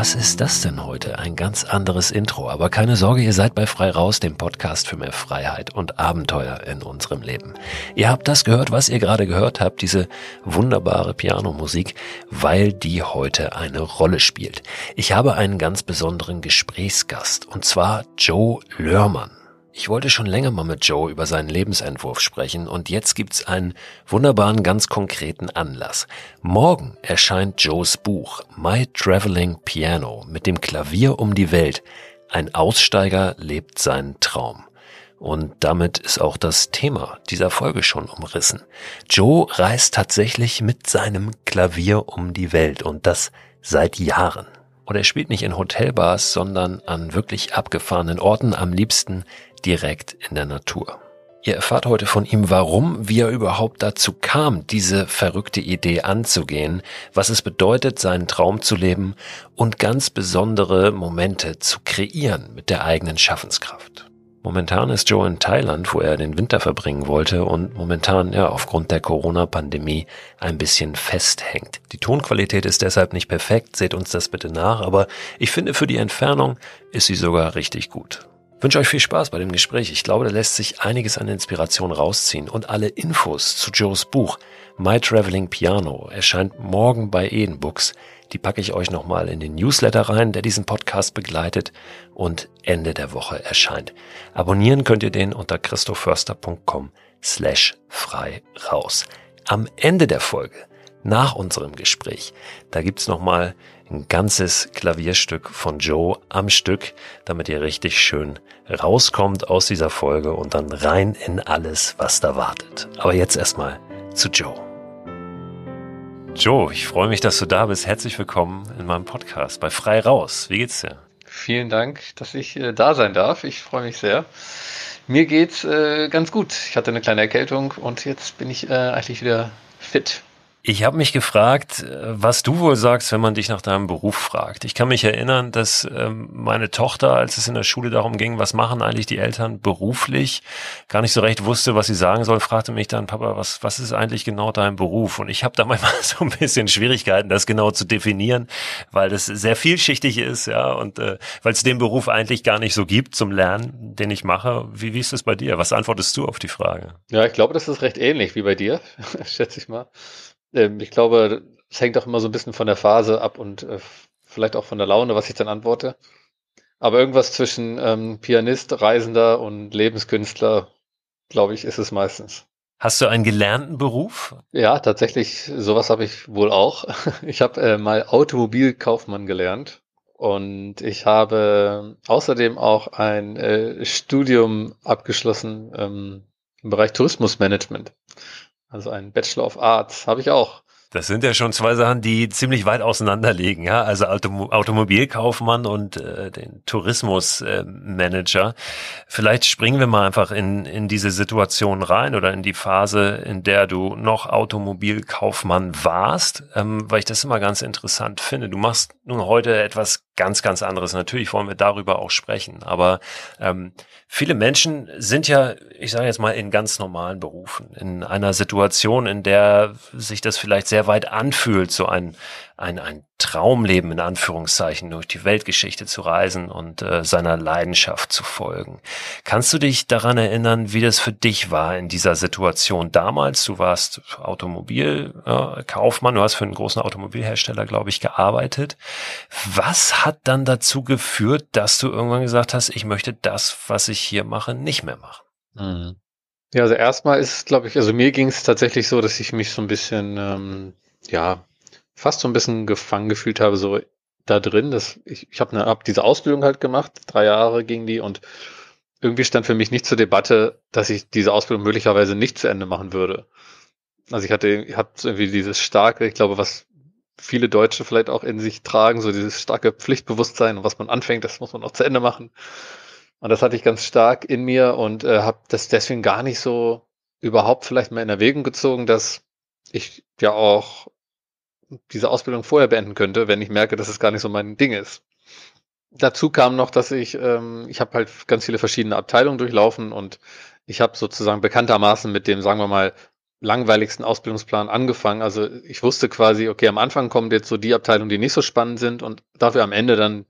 Was ist das denn heute? Ein ganz anderes Intro. Aber keine Sorge, ihr seid bei Frei Raus, dem Podcast für mehr Freiheit und Abenteuer in unserem Leben. Ihr habt das gehört, was ihr gerade gehört habt, diese wunderbare Pianomusik, weil die heute eine Rolle spielt. Ich habe einen ganz besonderen Gesprächsgast, und zwar Joe Lörmann. Ich wollte schon länger mal mit Joe über seinen Lebensentwurf sprechen und jetzt gibt's einen wunderbaren, ganz konkreten Anlass. Morgen erscheint Joes Buch My Traveling Piano mit dem Klavier um die Welt. Ein Aussteiger lebt seinen Traum. Und damit ist auch das Thema dieser Folge schon umrissen. Joe reist tatsächlich mit seinem Klavier um die Welt und das seit Jahren. Und er spielt nicht in Hotelbars, sondern an wirklich abgefahrenen Orten, am liebsten direkt in der Natur. Ihr erfahrt heute von ihm, warum, wie er überhaupt dazu kam, diese verrückte Idee anzugehen, was es bedeutet, seinen Traum zu leben und ganz besondere Momente zu kreieren mit der eigenen Schaffenskraft. Momentan ist Joe in Thailand, wo er den Winter verbringen wollte und momentan ja aufgrund der Corona-Pandemie ein bisschen festhängt. Die Tonqualität ist deshalb nicht perfekt, seht uns das bitte nach, aber ich finde für die Entfernung ist sie sogar richtig gut wünsche euch viel Spaß bei dem Gespräch. Ich glaube, da lässt sich einiges an Inspiration rausziehen und alle Infos zu Joes Buch My Traveling Piano erscheint morgen bei Eden Books. Die packe ich euch nochmal in den Newsletter rein, der diesen Podcast begleitet und Ende der Woche erscheint. Abonnieren könnt ihr den unter christoförster.com slash frei raus. Am Ende der Folge, nach unserem Gespräch, da gibt's nochmal ein ganzes Klavierstück von Joe am Stück, damit ihr richtig schön rauskommt aus dieser Folge und dann rein in alles, was da wartet. Aber jetzt erstmal zu Joe. Joe, ich freue mich, dass du da bist. Herzlich willkommen in meinem Podcast bei Frei Raus. Wie geht's dir? Vielen Dank, dass ich äh, da sein darf. Ich freue mich sehr. Mir geht's äh, ganz gut. Ich hatte eine kleine Erkältung und jetzt bin ich äh, eigentlich wieder fit. Ich habe mich gefragt, äh, was du wohl sagst, wenn man dich nach deinem Beruf fragt. Ich kann mich erinnern, dass ähm, meine Tochter, als es in der Schule darum ging, was machen eigentlich die Eltern beruflich, gar nicht so recht wusste, was sie sagen soll, fragte mich dann, Papa, was, was ist eigentlich genau dein Beruf? Und ich habe da manchmal so ein bisschen Schwierigkeiten, das genau zu definieren, weil das sehr vielschichtig ist, ja, und äh, weil es den Beruf eigentlich gar nicht so gibt zum Lernen, den ich mache. Wie, wie ist es bei dir? Was antwortest du auf die Frage? Ja, ich glaube, das ist recht ähnlich wie bei dir, schätze ich mal. Ähm, ich glaube, es hängt auch immer so ein bisschen von der Phase ab und äh, vielleicht auch von der Laune, was ich dann antworte. Aber irgendwas zwischen ähm, Pianist, Reisender und Lebenskünstler, glaube ich, ist es meistens. Hast du einen gelernten Beruf? Ja, tatsächlich, sowas habe ich wohl auch. Ich habe äh, mal Automobilkaufmann gelernt und ich habe außerdem auch ein äh, Studium abgeschlossen ähm, im Bereich Tourismusmanagement. Also ein Bachelor of Arts habe ich auch. Das sind ja schon zwei Sachen, die ziemlich weit auseinander liegen, ja. Also Autom Automobilkaufmann und äh, den Tourismusmanager. Äh, Vielleicht springen wir mal einfach in, in diese Situation rein oder in die Phase, in der du noch Automobilkaufmann warst, ähm, weil ich das immer ganz interessant finde. Du machst nun heute etwas ganz, ganz anderes. Natürlich wollen wir darüber auch sprechen, aber ähm, viele Menschen sind ja, ich sage jetzt mal, in ganz normalen Berufen, in einer Situation, in der sich das vielleicht sehr weit anfühlt, so ein, ein, ein Traumleben in Anführungszeichen durch die Weltgeschichte zu reisen und äh, seiner Leidenschaft zu folgen. Kannst du dich daran erinnern, wie das für dich war in dieser Situation damals? Du warst Automobilkaufmann, äh, du hast für einen großen Automobilhersteller, glaube ich, gearbeitet. Was hat dann dazu geführt, dass du irgendwann gesagt hast, ich möchte das, was ich hier mache, nicht mehr machen? Mhm. Ja, also erstmal ist, glaube ich, also mir ging es tatsächlich so, dass ich mich so ein bisschen, ähm, ja, fast so ein bisschen gefangen gefühlt habe, so da drin. Dass ich ich habe hab diese Ausbildung halt gemacht, drei Jahre ging die und irgendwie stand für mich nicht zur Debatte, dass ich diese Ausbildung möglicherweise nicht zu Ende machen würde. Also ich hatte, ich habe irgendwie dieses starke, ich glaube, was viele Deutsche vielleicht auch in sich tragen, so dieses starke Pflichtbewusstsein und was man anfängt, das muss man auch zu Ende machen. Und das hatte ich ganz stark in mir und äh, habe das deswegen gar nicht so überhaupt vielleicht mal in Erwägung gezogen, dass ich ja auch diese Ausbildung vorher beenden könnte, wenn ich merke, dass es gar nicht so mein Ding ist. Dazu kam noch, dass ich, ähm, ich habe halt ganz viele verschiedene Abteilungen durchlaufen und ich habe sozusagen bekanntermaßen mit dem, sagen wir mal, langweiligsten Ausbildungsplan angefangen. Also ich wusste quasi, okay, am Anfang kommen jetzt so die Abteilungen, die nicht so spannend sind und dafür am Ende dann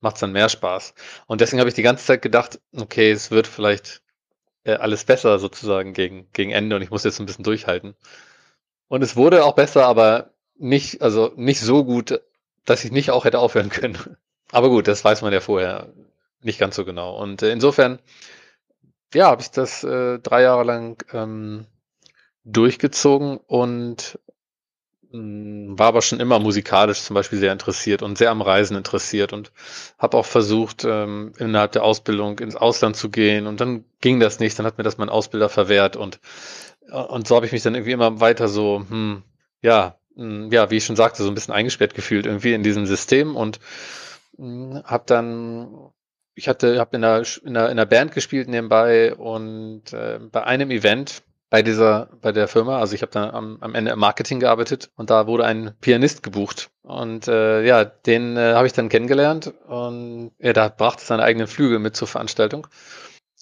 macht es dann mehr Spaß. Und deswegen habe ich die ganze Zeit gedacht, okay, es wird vielleicht äh, alles besser sozusagen gegen, gegen Ende und ich muss jetzt ein bisschen durchhalten. Und es wurde auch besser, aber nicht, also nicht so gut, dass ich nicht auch hätte aufhören können. Aber gut, das weiß man ja vorher nicht ganz so genau. Und äh, insofern, ja, habe ich das äh, drei Jahre lang ähm, durchgezogen und mh, hm, war aber schon immer musikalisch zum Beispiel sehr interessiert und sehr am Reisen interessiert und habe auch versucht, ähm, innerhalb der Ausbildung ins Ausland zu gehen und dann ging das nicht, dann hat mir das mein Ausbilder verwehrt und und so habe ich mich dann irgendwie immer weiter so, hm, ja, ja, wie ich schon sagte, so ein bisschen eingesperrt gefühlt irgendwie in diesem System und hm, habe dann ich hatte habe in einer, in, einer, in einer Band gespielt nebenbei und äh, bei einem Event bei dieser, bei der Firma. Also ich habe da am, am Ende im Marketing gearbeitet und da wurde ein Pianist gebucht. Und äh, ja, den äh, habe ich dann kennengelernt und er ja, da brachte seine eigenen Flügel mit zur Veranstaltung.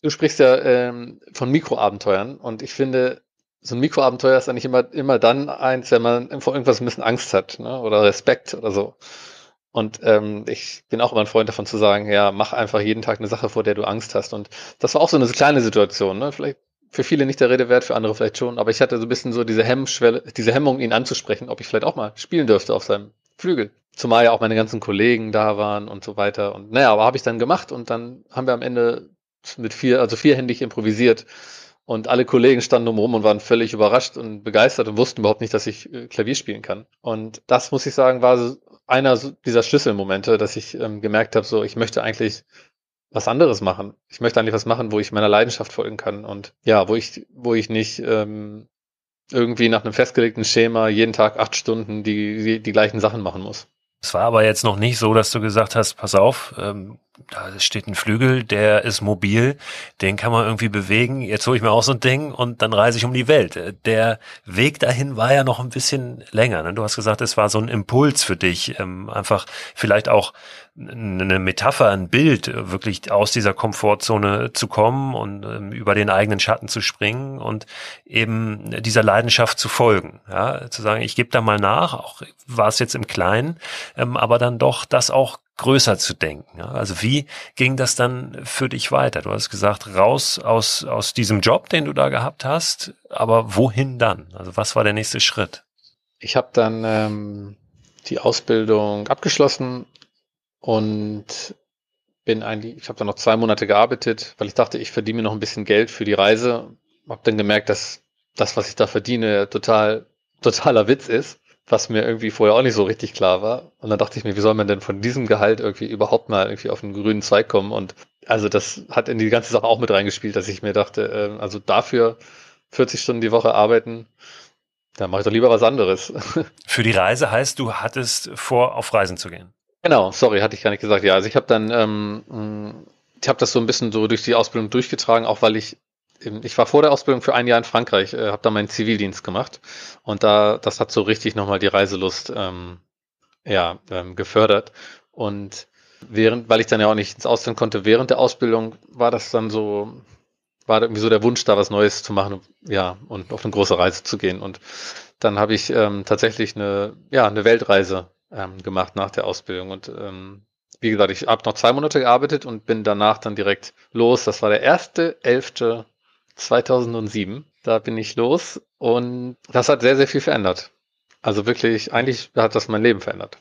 Du sprichst ja ähm, von Mikroabenteuern und ich finde, so ein Mikroabenteuer ist eigentlich immer, immer dann eins, wenn man vor irgendwas ein bisschen Angst hat ne? oder Respekt oder so. Und ähm, ich bin auch immer ein Freund davon zu sagen, ja, mach einfach jeden Tag eine Sache, vor der du Angst hast. Und das war auch so eine kleine Situation. Ne? Vielleicht für viele nicht der Rede wert, für andere vielleicht schon. Aber ich hatte so ein bisschen so diese Hemmschwelle, diese Hemmung, ihn anzusprechen, ob ich vielleicht auch mal spielen dürfte auf seinem Flügel. Zumal ja auch meine ganzen Kollegen da waren und so weiter. Und naja, aber habe ich dann gemacht und dann haben wir am Ende mit vier, also vierhändig improvisiert. Und alle Kollegen standen umrum und waren völlig überrascht und begeistert und wussten überhaupt nicht, dass ich äh, Klavier spielen kann. Und das, muss ich sagen, war einer dieser Schlüsselmomente, dass ich ähm, gemerkt habe, so ich möchte eigentlich was anderes machen. Ich möchte eigentlich was machen, wo ich meiner Leidenschaft folgen kann und ja, wo ich, wo ich nicht ähm, irgendwie nach einem festgelegten Schema jeden Tag acht Stunden die, die, die gleichen Sachen machen muss. Es war aber jetzt noch nicht so, dass du gesagt hast, pass auf, ähm, da steht ein Flügel, der ist mobil, den kann man irgendwie bewegen. Jetzt hole ich mir auch so ein Ding und dann reise ich um die Welt. Der Weg dahin war ja noch ein bisschen länger. Ne? Du hast gesagt, es war so ein Impuls für dich, ähm, einfach vielleicht auch eine Metapher, ein Bild, wirklich aus dieser Komfortzone zu kommen und ähm, über den eigenen Schatten zu springen und eben dieser Leidenschaft zu folgen. Ja, zu sagen, ich gebe da mal nach, auch war es jetzt im Kleinen, ähm, aber dann doch das auch größer zu denken. Also wie ging das dann für dich weiter? Du hast gesagt, raus aus, aus diesem Job, den du da gehabt hast, aber wohin dann? Also was war der nächste Schritt? Ich habe dann ähm, die Ausbildung abgeschlossen und bin eigentlich, ich habe dann noch zwei Monate gearbeitet, weil ich dachte, ich verdiene mir noch ein bisschen Geld für die Reise. Hab dann gemerkt, dass das, was ich da verdiene, total totaler Witz ist, was mir irgendwie vorher auch nicht so richtig klar war. Und dann dachte ich mir, wie soll man denn von diesem Gehalt irgendwie überhaupt mal irgendwie auf einen grünen Zweig kommen? Und also das hat in die ganze Sache auch mit reingespielt, dass ich mir dachte, äh, also dafür 40 Stunden die Woche arbeiten, dann mache ich doch lieber was anderes. Für die Reise heißt, du hattest vor, auf Reisen zu gehen. Genau, sorry, hatte ich gar nicht gesagt. Ja, also ich habe dann, ähm, ich habe das so ein bisschen so durch die Ausbildung durchgetragen, auch weil ich, ich war vor der Ausbildung für ein Jahr in Frankreich, äh, habe da meinen Zivildienst gemacht und da, das hat so richtig nochmal die Reiselust, ähm, ja, ähm, gefördert und während, weil ich dann ja auch nicht ins Ausland konnte, während der Ausbildung war das dann so, war irgendwie so der Wunsch, da was Neues zu machen, ja, und auf eine große Reise zu gehen und dann habe ich ähm, tatsächlich eine, ja, eine Weltreise ähm, gemacht nach der Ausbildung. Und ähm, wie gesagt, ich habe noch zwei Monate gearbeitet und bin danach dann direkt los. Das war der erste elfte 2007. Da bin ich los und das hat sehr, sehr viel verändert. Also wirklich, eigentlich hat das mein Leben verändert.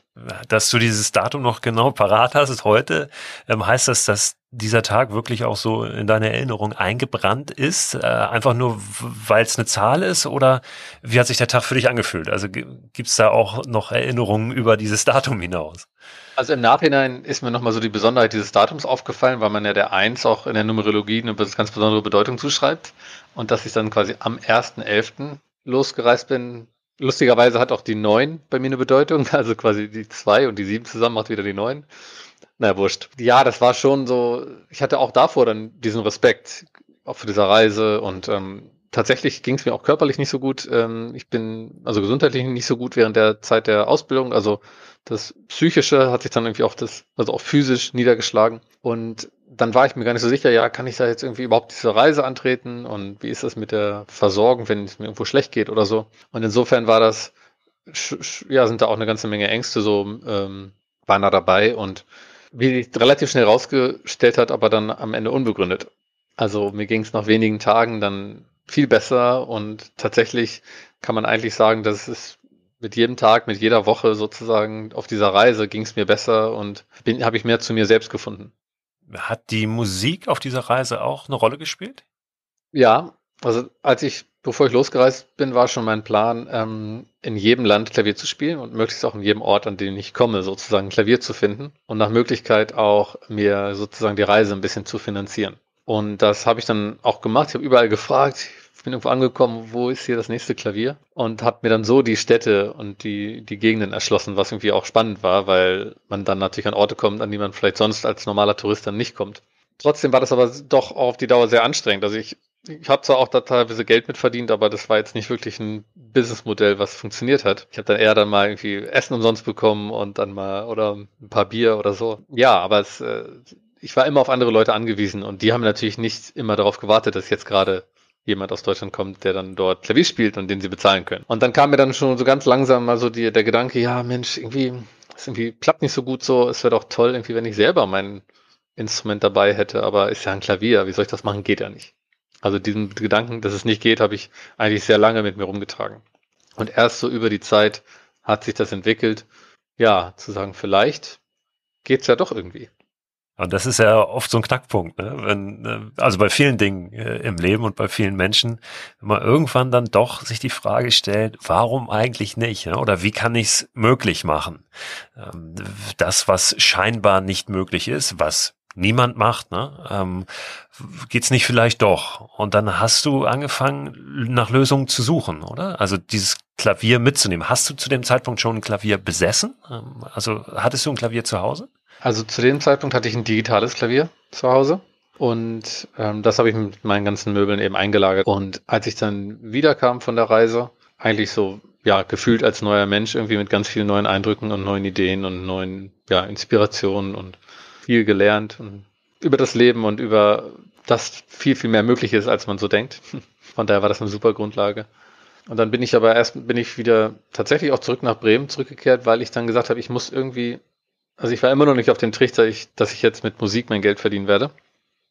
Dass du dieses Datum noch genau parat hast heute, ähm, heißt das, dass dieser Tag wirklich auch so in deine Erinnerung eingebrannt ist? Äh, einfach nur, weil es eine Zahl ist? Oder wie hat sich der Tag für dich angefühlt? Also gibt es da auch noch Erinnerungen über dieses Datum hinaus? Also im Nachhinein ist mir nochmal so die Besonderheit dieses Datums aufgefallen, weil man ja der Eins auch in der Numerologie eine ganz besondere Bedeutung zuschreibt. Und dass ich dann quasi am 1.11. losgereist bin, Lustigerweise hat auch die 9 bei mir eine Bedeutung, also quasi die 2 und die 7 zusammen macht wieder die 9. Naja, wurscht. Ja, das war schon so, ich hatte auch davor dann diesen Respekt, auch für dieser Reise und ähm, tatsächlich ging es mir auch körperlich nicht so gut. Ähm, ich bin also gesundheitlich nicht so gut während der Zeit der Ausbildung. Also das Psychische hat sich dann irgendwie auch das, also auch physisch niedergeschlagen. Und dann war ich mir gar nicht so sicher, ja, kann ich da jetzt irgendwie überhaupt diese Reise antreten und wie ist das mit der Versorgung, wenn es mir irgendwo schlecht geht oder so. Und insofern war das, ja, sind da auch eine ganze Menge Ängste so, ähm, waren da dabei und wie sich relativ schnell rausgestellt hat, aber dann am Ende unbegründet. Also mir ging es nach wenigen Tagen dann viel besser und tatsächlich kann man eigentlich sagen, dass es mit jedem Tag, mit jeder Woche sozusagen auf dieser Reise ging es mir besser und habe ich mehr zu mir selbst gefunden. Hat die Musik auf dieser Reise auch eine Rolle gespielt? Ja, also als ich, bevor ich losgereist bin, war schon mein Plan, ähm, in jedem Land Klavier zu spielen und möglichst auch in jedem Ort, an dem ich komme, sozusagen Klavier zu finden und nach Möglichkeit auch mir sozusagen die Reise ein bisschen zu finanzieren. Und das habe ich dann auch gemacht. Ich habe überall gefragt, bin irgendwo angekommen, wo ist hier das nächste Klavier? Und habe mir dann so die Städte und die, die Gegenden erschlossen, was irgendwie auch spannend war, weil man dann natürlich an Orte kommt, an die man vielleicht sonst als normaler Tourist dann nicht kommt. Trotzdem war das aber doch auf die Dauer sehr anstrengend. Also ich, ich habe zwar auch da teilweise Geld mit verdient, aber das war jetzt nicht wirklich ein Businessmodell, was funktioniert hat. Ich habe dann eher dann mal irgendwie Essen umsonst bekommen und dann mal oder ein paar Bier oder so. Ja, aber es, äh, ich war immer auf andere Leute angewiesen und die haben natürlich nicht immer darauf gewartet, dass jetzt gerade jemand aus Deutschland kommt, der dann dort Klavier spielt und den sie bezahlen können. Und dann kam mir dann schon so ganz langsam mal so die, der Gedanke, ja Mensch, irgendwie, es irgendwie klappt nicht so gut so, es wäre doch toll, irgendwie, wenn ich selber mein Instrument dabei hätte, aber ist ja ein Klavier, wie soll ich das machen? Geht ja nicht. Also diesen Gedanken, dass es nicht geht, habe ich eigentlich sehr lange mit mir rumgetragen. Und erst so über die Zeit hat sich das entwickelt, ja, zu sagen, vielleicht geht's ja doch irgendwie. Und das ist ja oft so ein Knackpunkt, ne? wenn, äh, also bei vielen Dingen äh, im Leben und bei vielen Menschen, wenn man irgendwann dann doch sich die Frage stellt, warum eigentlich nicht? Ne? Oder wie kann ich es möglich machen? Ähm, das, was scheinbar nicht möglich ist, was niemand macht, ne? ähm, geht's nicht vielleicht doch? Und dann hast du angefangen, nach Lösungen zu suchen, oder? Also dieses Klavier mitzunehmen. Hast du zu dem Zeitpunkt schon ein Klavier besessen? Ähm, also hattest du ein Klavier zu Hause? Also zu dem Zeitpunkt hatte ich ein digitales Klavier zu Hause und ähm, das habe ich mit meinen ganzen Möbeln eben eingelagert. Und als ich dann wiederkam von der Reise, eigentlich so ja gefühlt als neuer Mensch irgendwie mit ganz vielen neuen Eindrücken und neuen Ideen und neuen ja Inspirationen und viel gelernt und über das Leben und über das viel viel mehr möglich ist, als man so denkt. Von daher war das eine super Grundlage. Und dann bin ich aber erst bin ich wieder tatsächlich auch zurück nach Bremen zurückgekehrt, weil ich dann gesagt habe, ich muss irgendwie also ich war immer noch nicht auf dem Trichter, ich, dass ich jetzt mit Musik mein Geld verdienen werde.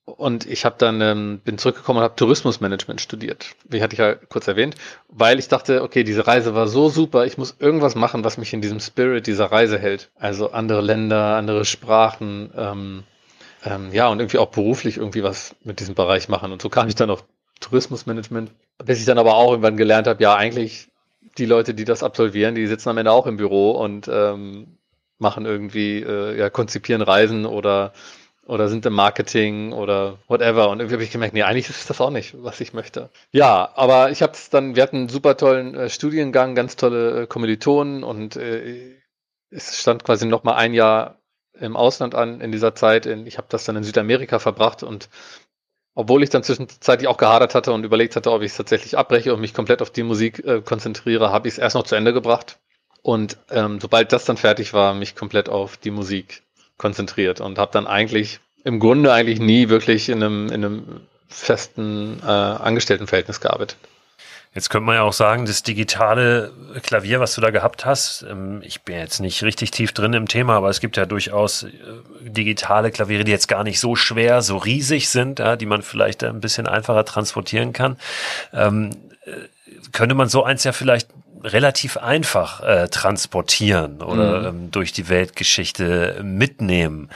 Und ich habe dann ähm, bin zurückgekommen und habe Tourismusmanagement studiert. Wie hatte ich ja kurz erwähnt, weil ich dachte, okay, diese Reise war so super, ich muss irgendwas machen, was mich in diesem Spirit dieser Reise hält. Also andere Länder, andere Sprachen, ähm, ähm, ja und irgendwie auch beruflich irgendwie was mit diesem Bereich machen. Und so kam ich dann auf Tourismusmanagement, bis ich dann aber auch irgendwann gelernt habe, ja eigentlich die Leute, die das absolvieren, die sitzen am Ende auch im Büro und ähm, machen irgendwie, äh, ja, konzipieren Reisen oder oder sind im Marketing oder whatever. Und irgendwie habe ich gemerkt, nee, eigentlich ist das auch nicht, was ich möchte. Ja, aber ich habe es dann, wir hatten einen super tollen äh, Studiengang, ganz tolle äh, Kommilitonen und äh, es stand quasi noch mal ein Jahr im Ausland an in dieser Zeit. In, ich habe das dann in Südamerika verbracht und obwohl ich dann zwischenzeitlich auch gehadert hatte und überlegt hatte, ob ich es tatsächlich abbreche und mich komplett auf die Musik äh, konzentriere, habe ich es erst noch zu Ende gebracht und ähm, sobald das dann fertig war, mich komplett auf die Musik konzentriert und habe dann eigentlich im Grunde eigentlich nie wirklich in einem, in einem festen äh, Angestelltenverhältnis gearbeitet. Jetzt könnte man ja auch sagen, das digitale Klavier, was du da gehabt hast, ähm, ich bin jetzt nicht richtig tief drin im Thema, aber es gibt ja durchaus äh, digitale Klaviere, die jetzt gar nicht so schwer, so riesig sind, ja, die man vielleicht ein bisschen einfacher transportieren kann. Ähm, äh, könnte man so eins ja vielleicht relativ einfach äh, transportieren oder mhm. ähm, durch die Weltgeschichte mitnehmen.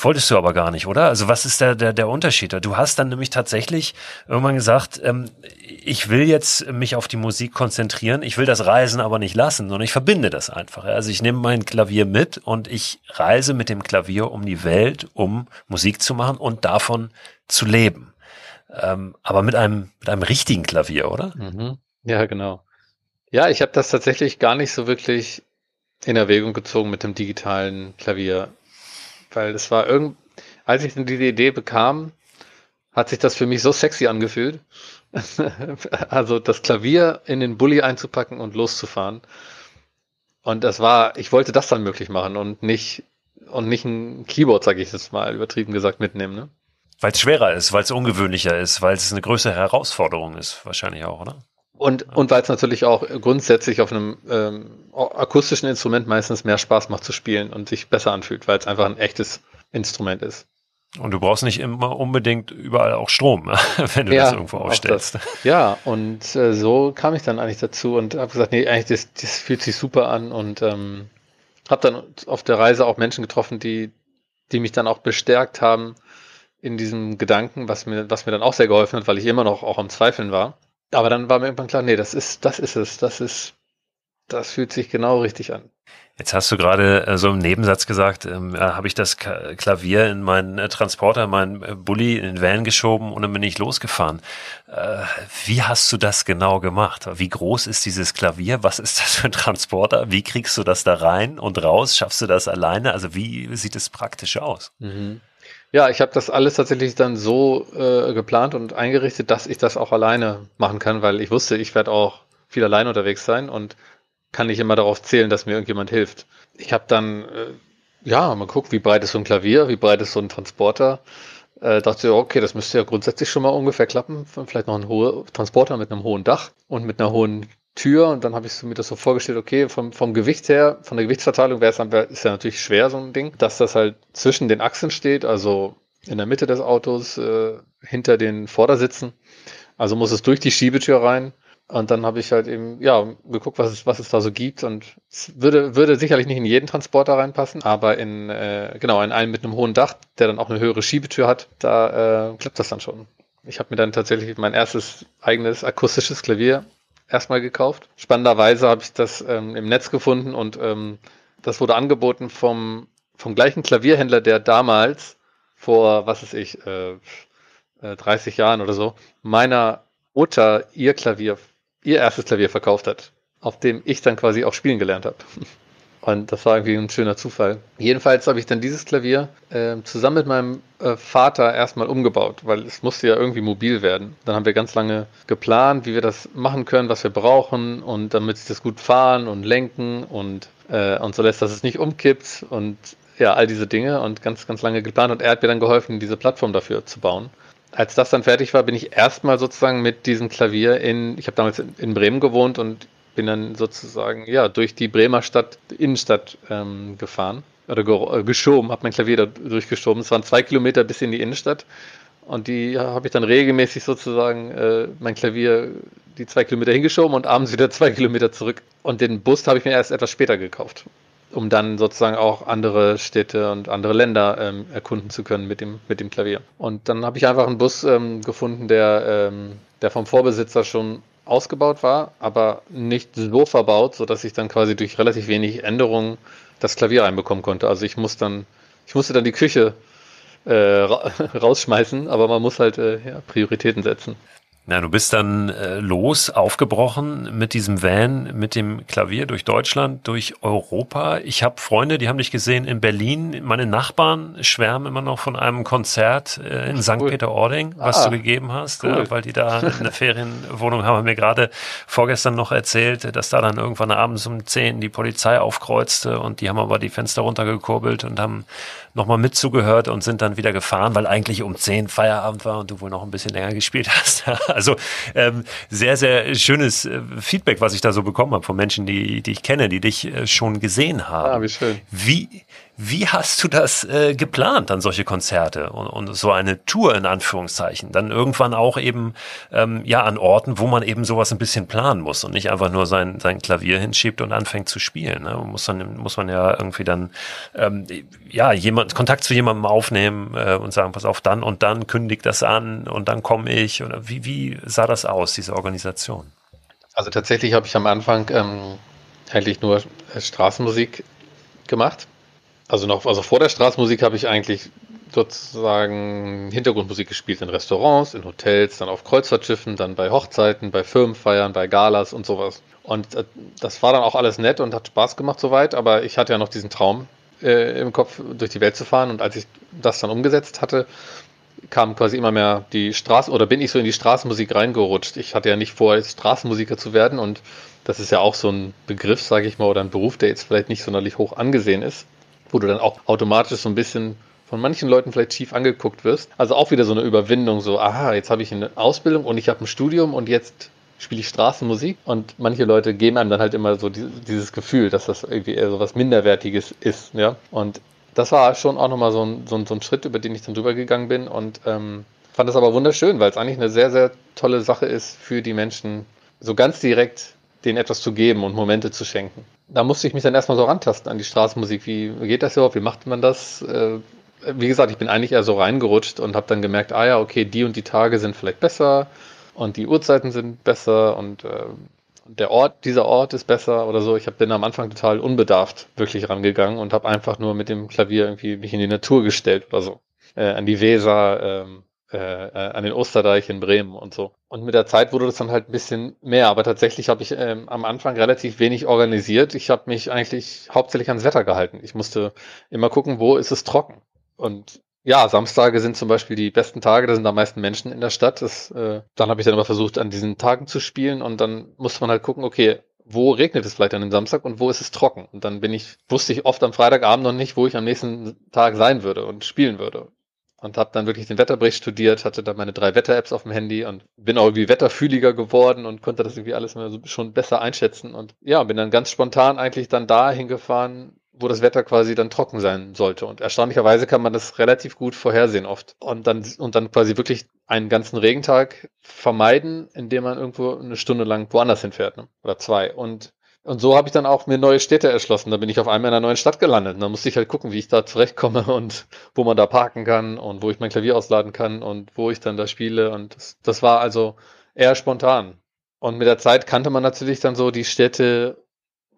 Wolltest du aber gar nicht, oder? Also was ist der, der, der Unterschied? Du hast dann nämlich tatsächlich irgendwann gesagt, ähm, ich will jetzt mich auf die Musik konzentrieren, ich will das Reisen aber nicht lassen, sondern ich verbinde das einfach. Also ich nehme mein Klavier mit und ich reise mit dem Klavier um die Welt, um Musik zu machen und davon zu leben. Ähm, aber mit einem, mit einem richtigen Klavier, oder? Mhm. Ja, genau. Ja, ich habe das tatsächlich gar nicht so wirklich in Erwägung gezogen mit dem digitalen Klavier. Weil es war irgend, als ich diese Idee bekam, hat sich das für mich so sexy angefühlt. also das Klavier in den Bulli einzupacken und loszufahren. Und das war, ich wollte das dann möglich machen und nicht und nicht ein Keyboard, sage ich jetzt mal übertrieben gesagt, mitnehmen. Ne? Weil es schwerer ist, weil es ungewöhnlicher ist, weil es eine größere Herausforderung ist, wahrscheinlich auch, oder? Und, und weil es natürlich auch grundsätzlich auf einem ähm, akustischen Instrument meistens mehr Spaß macht zu spielen und sich besser anfühlt, weil es einfach ein echtes Instrument ist. Und du brauchst nicht immer unbedingt überall auch Strom, wenn du ja, das irgendwo ausstellst. Das. Ja, und äh, so kam ich dann eigentlich dazu und habe gesagt, nee, eigentlich das, das fühlt sich super an und ähm, habe dann auf der Reise auch Menschen getroffen, die, die mich dann auch bestärkt haben in diesem Gedanken, was mir, was mir dann auch sehr geholfen hat, weil ich immer noch auch am Zweifeln war. Aber dann war mir irgendwann klar, nee, das ist, das ist es, das ist, das fühlt sich genau richtig an. Jetzt hast du gerade äh, so im Nebensatz gesagt, ähm, äh, habe ich das K Klavier in meinen äh, Transporter, meinen Bulli in den Van geschoben und dann bin ich losgefahren. Wie hast du das genau gemacht? Wie groß ist dieses Klavier? Was ist das für ein Transporter? Wie kriegst du das da rein und raus? Schaffst du das alleine? Also wie sieht es praktisch aus? Mhm. Ja, ich habe das alles tatsächlich dann so äh, geplant und eingerichtet, dass ich das auch alleine machen kann, weil ich wusste, ich werde auch viel allein unterwegs sein und kann nicht immer darauf zählen, dass mir irgendjemand hilft. Ich habe dann, äh, ja, mal guckt, wie breit ist so ein Klavier, wie breit ist so ein Transporter. Äh, dachte, okay, das müsste ja grundsätzlich schon mal ungefähr klappen. Vielleicht noch ein hoher Transporter mit einem hohen Dach und mit einer hohen Tür und dann habe ich mir das so vorgestellt, okay, vom, vom Gewicht her, von der Gewichtsverteilung wäre es dann, ist ja natürlich schwer, so ein Ding, dass das halt zwischen den Achsen steht, also in der Mitte des Autos, äh, hinter den Vordersitzen. Also muss es durch die Schiebetür rein. Und dann habe ich halt eben, ja, geguckt, was es, was es da so gibt. Und es würde, würde sicherlich nicht in jeden Transporter reinpassen, aber in, äh, genau, in einen mit einem hohen Dach, der dann auch eine höhere Schiebetür hat, da äh, klappt das dann schon. Ich habe mir dann tatsächlich mein erstes eigenes akustisches Klavier erstmal gekauft. Spannenderweise habe ich das ähm, im Netz gefunden und ähm, das wurde angeboten vom, vom gleichen Klavierhändler, der damals vor, was weiß ich, äh, 30 äh, Jahren oder so, meiner Mutter ihr Klavier, ihr erstes Klavier verkauft hat, auf dem ich dann quasi auch spielen gelernt habe. Und das war irgendwie ein schöner Zufall. Jedenfalls habe ich dann dieses Klavier äh, zusammen mit meinem äh, Vater erstmal umgebaut, weil es musste ja irgendwie mobil werden. Dann haben wir ganz lange geplant, wie wir das machen können, was wir brauchen und damit sie das gut fahren und lenken und, äh, und so lässt, dass es nicht umkippt und ja, all diese Dinge und ganz, ganz lange geplant und er hat mir dann geholfen, diese Plattform dafür zu bauen. Als das dann fertig war, bin ich erstmal sozusagen mit diesem Klavier in, ich habe damals in Bremen gewohnt und bin dann sozusagen ja durch die Bremer Stadt, Innenstadt ähm, gefahren oder ge äh, geschoben, habe mein Klavier da durchgeschoben. Es waren zwei Kilometer bis in die Innenstadt und die habe ich dann regelmäßig sozusagen äh, mein Klavier die zwei Kilometer hingeschoben und abends wieder zwei Kilometer zurück. Und den Bus habe ich mir erst etwas später gekauft, um dann sozusagen auch andere Städte und andere Länder ähm, erkunden zu können mit dem, mit dem Klavier. Und dann habe ich einfach einen Bus ähm, gefunden, der, ähm, der vom Vorbesitzer schon ausgebaut war, aber nicht so verbaut, sodass ich dann quasi durch relativ wenig Änderungen das Klavier reinbekommen konnte. Also ich muss dann, ich musste dann die Küche äh, rausschmeißen, aber man muss halt äh, ja, Prioritäten setzen. Na, du bist dann äh, los, aufgebrochen mit diesem Van, mit dem Klavier durch Deutschland, durch Europa. Ich habe Freunde, die haben dich gesehen in Berlin. Meine Nachbarn schwärmen immer noch von einem Konzert äh, in St. Cool. Peter-Ording, was ah, du gegeben hast, cool. äh, weil die da eine Ferienwohnung haben. Haben mir gerade vorgestern noch erzählt, dass da dann irgendwann abends um 10 die Polizei aufkreuzte und die haben aber die Fenster runtergekurbelt und haben nochmal mitzugehört und sind dann wieder gefahren, weil eigentlich um 10 Feierabend war und du wohl noch ein bisschen länger gespielt hast. Also ähm, sehr, sehr schönes äh, Feedback, was ich da so bekommen habe von Menschen, die, die ich kenne, die dich äh, schon gesehen haben. Ah, wie schön. Wie, wie hast du das äh, geplant, dann solche Konzerte und, und so eine Tour in Anführungszeichen? Dann irgendwann auch eben ähm, ja an Orten, wo man eben sowas ein bisschen planen muss und nicht einfach nur sein, sein Klavier hinschiebt und anfängt zu spielen. Ne? Muss, dann, muss man ja irgendwie dann ähm, ja jemand Kontakt zu jemandem aufnehmen äh, und sagen, pass auf, dann und dann kündigt das an und dann komme ich. Oder wie, wie sah das aus, diese Organisation? Also tatsächlich habe ich am Anfang ähm, eigentlich nur Straßenmusik gemacht also noch, also vor der Straßenmusik habe ich eigentlich sozusagen Hintergrundmusik gespielt in Restaurants, in Hotels, dann auf Kreuzfahrtschiffen, dann bei Hochzeiten, bei Firmenfeiern, bei Galas und sowas. Und äh, das war dann auch alles nett und hat Spaß gemacht soweit, aber ich hatte ja noch diesen Traum äh, im Kopf, durch die Welt zu fahren. Und als ich das dann umgesetzt hatte, kam quasi immer mehr die Straßen oder bin ich so in die Straßenmusik reingerutscht. Ich hatte ja nicht vor, Straßenmusiker zu werden und das ist ja auch so ein Begriff, sage ich mal, oder ein Beruf, der jetzt vielleicht nicht sonderlich hoch angesehen ist. wo du dann auch automatisch so ein bisschen von manchen Leuten vielleicht schief angeguckt wirst. Also auch wieder so eine Überwindung, so, aha, jetzt habe ich eine Ausbildung und ich habe ein Studium und jetzt spiele ich Straßenmusik und manche Leute geben einem dann halt immer so dieses Gefühl, dass das irgendwie eher so was Minderwertiges ist, ja. Und das war schon auch nochmal so ein, so, ein, so ein Schritt, über den ich dann drüber gegangen bin und ähm, fand das aber wunderschön, weil es eigentlich eine sehr, sehr tolle Sache ist für die Menschen, so ganz direkt denen etwas zu geben und Momente zu schenken. Da musste ich mich dann erstmal so rantasten an die Straßenmusik. Wie geht das überhaupt? Wie macht man das? Äh, wie gesagt, ich bin eigentlich eher so reingerutscht und habe dann gemerkt, ah ja, okay, die und die Tage sind vielleicht besser und die Uhrzeiten sind besser und äh, der Ort, dieser Ort ist besser oder so. Ich hab, bin am Anfang total unbedarft wirklich rangegangen und habe einfach nur mit dem Klavier irgendwie mich in die Natur gestellt oder so. Äh, an die Weser, ähm, äh, äh, an den Osterdeich in Bremen und so. Und mit der Zeit wurde das dann halt ein bisschen mehr, aber tatsächlich habe ich ähm, am Anfang relativ wenig organisiert. Ich habe mich eigentlich hauptsächlich ans Wetter gehalten. Ich musste immer gucken, wo ist es trocken. Und ja, Samstage sind zum Beispiel die besten Tage, da sind am meisten Menschen in der Stadt. Das, äh, dann habe ich dann immer versucht, an diesen Tagen zu spielen und dann musste man halt gucken, okay, wo regnet es vielleicht an dem Samstag und wo ist es trocken? Und dann bin ich, wusste ich oft am Freitagabend noch nicht, wo ich am nächsten Tag sein würde und spielen würde. Und habe dann wirklich den Wetterbericht studiert, hatte dann meine drei Wetter-Apps auf dem Handy und bin auch irgendwie wetterfühliger geworden und konnte das irgendwie alles schon besser einschätzen. Und ja, bin dann ganz spontan eigentlich dann da hingefahren, wo das Wetter quasi dann trocken sein sollte. Und erstaunlicherweise kann man das relativ gut vorhersehen oft. Und dann, und dann quasi wirklich einen ganzen Regentag vermeiden, indem man irgendwo eine Stunde lang woanders hinfährt. Ne? Oder zwei. Und, und so habe ich dann auch mir neue Städte erschlossen. Da bin ich auf einmal in einer neuen Stadt gelandet. Und da musste ich halt gucken, wie ich da zurechtkomme und wo man da parken kann und wo ich mein Klavier ausladen kann und wo ich dann da spiele. Und das, das war also eher spontan. Und mit der Zeit kannte man natürlich dann so die Städte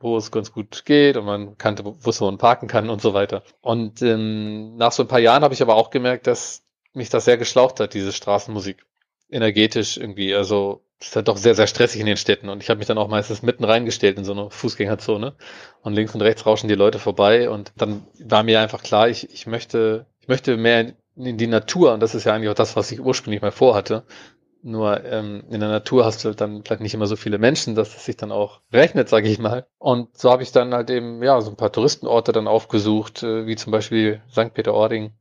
wo es ganz gut geht und man kannte, wusste, wo man parken kann und so weiter. Und ähm, nach so ein paar Jahren habe ich aber auch gemerkt, dass mich das sehr geschlaucht hat, diese Straßenmusik. Energetisch irgendwie. Also es ist halt doch sehr, sehr stressig in den Städten. Und ich habe mich dann auch meistens mitten reingestellt in so eine Fußgängerzone. Und links und rechts rauschen die Leute vorbei. Und dann war mir einfach klar, ich, ich möchte, ich möchte mehr in die Natur. Und das ist ja eigentlich auch das, was ich ursprünglich mal vorhatte. Nur ähm, in der Natur hast du halt dann vielleicht nicht immer so viele Menschen, dass es sich dann auch rechnet, sage ich mal. Und so habe ich dann halt eben ja so ein paar Touristenorte dann aufgesucht, äh, wie zum Beispiel St. Peter-Ording.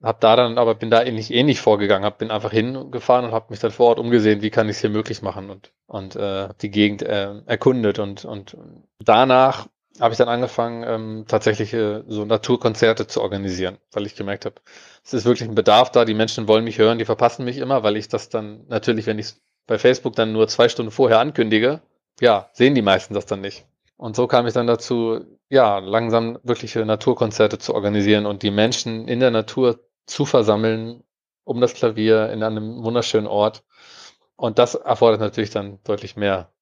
Hab da dann, aber bin da ähnlich ähnlich vorgegangen, hab bin einfach hingefahren und habe mich dann vor Ort umgesehen, wie kann ich es hier möglich machen und und äh, die Gegend äh, erkundet und und danach habe ich dann angefangen, ähm, tatsächlich äh, so Naturkonzerte zu organisieren, weil ich gemerkt habe, es ist wirklich ein Bedarf da, die Menschen wollen mich hören, die verpassen mich immer, weil ich das dann natürlich, wenn ich es bei Facebook dann nur zwei Stunden vorher ankündige, ja, sehen die meisten das dann nicht. Und so kam ich dann dazu, ja, langsam wirkliche Naturkonzerte zu organisieren und die Menschen in der Natur zu versammeln, um das Klavier in einem wunderschönen Ort. Und das erfordert natürlich dann deutlich mehr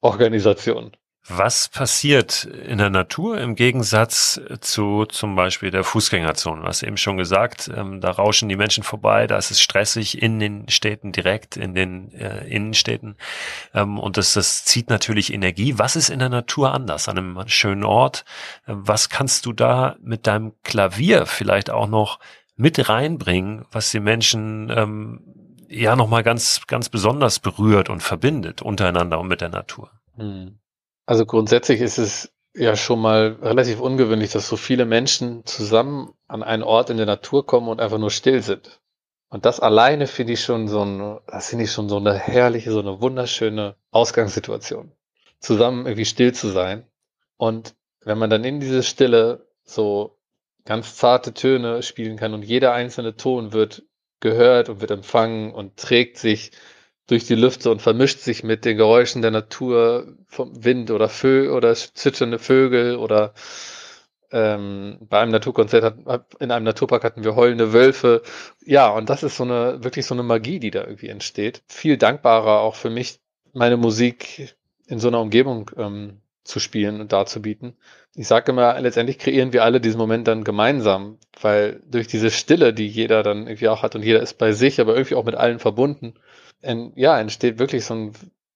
Organisation. Was passiert in der Natur im Gegensatz zu zum Beispiel der Fußgängerzone? Du hast eben schon gesagt, ähm, da rauschen die Menschen vorbei, da ist es stressig in den Städten direkt, in den äh, Innenstädten. Ähm, und das, das zieht natürlich Energie. Was ist in der Natur anders an einem schönen Ort? Was kannst du da mit deinem Klavier vielleicht auch noch mit reinbringen, was die Menschen ähm, ja nochmal ganz, ganz besonders berührt und verbindet untereinander und mit der Natur? Hm. Also grundsätzlich ist es ja schon mal relativ ungewöhnlich, dass so viele Menschen zusammen an einen Ort in der Natur kommen und einfach nur still sind. Und das alleine finde ich schon so ein, das finde ich schon so eine herrliche, so eine wunderschöne Ausgangssituation. Zusammen irgendwie still zu sein. Und wenn man dann in diese Stille so ganz zarte Töne spielen kann und jeder einzelne Ton wird gehört und wird empfangen und trägt sich durch die Lüfte und vermischt sich mit den Geräuschen der Natur, vom Wind oder Vögel oder zwitschernde Vögel oder ähm, bei einem Naturkonzert hat, in einem Naturpark hatten wir heulende Wölfe. Ja, und das ist so eine, wirklich so eine Magie, die da irgendwie entsteht. Viel dankbarer auch für mich, meine Musik in so einer Umgebung ähm, zu spielen und darzubieten. Ich sage immer, letztendlich kreieren wir alle diesen Moment dann gemeinsam, weil durch diese Stille, die jeder dann irgendwie auch hat und jeder ist bei sich, aber irgendwie auch mit allen verbunden, en, ja, entsteht wirklich so ein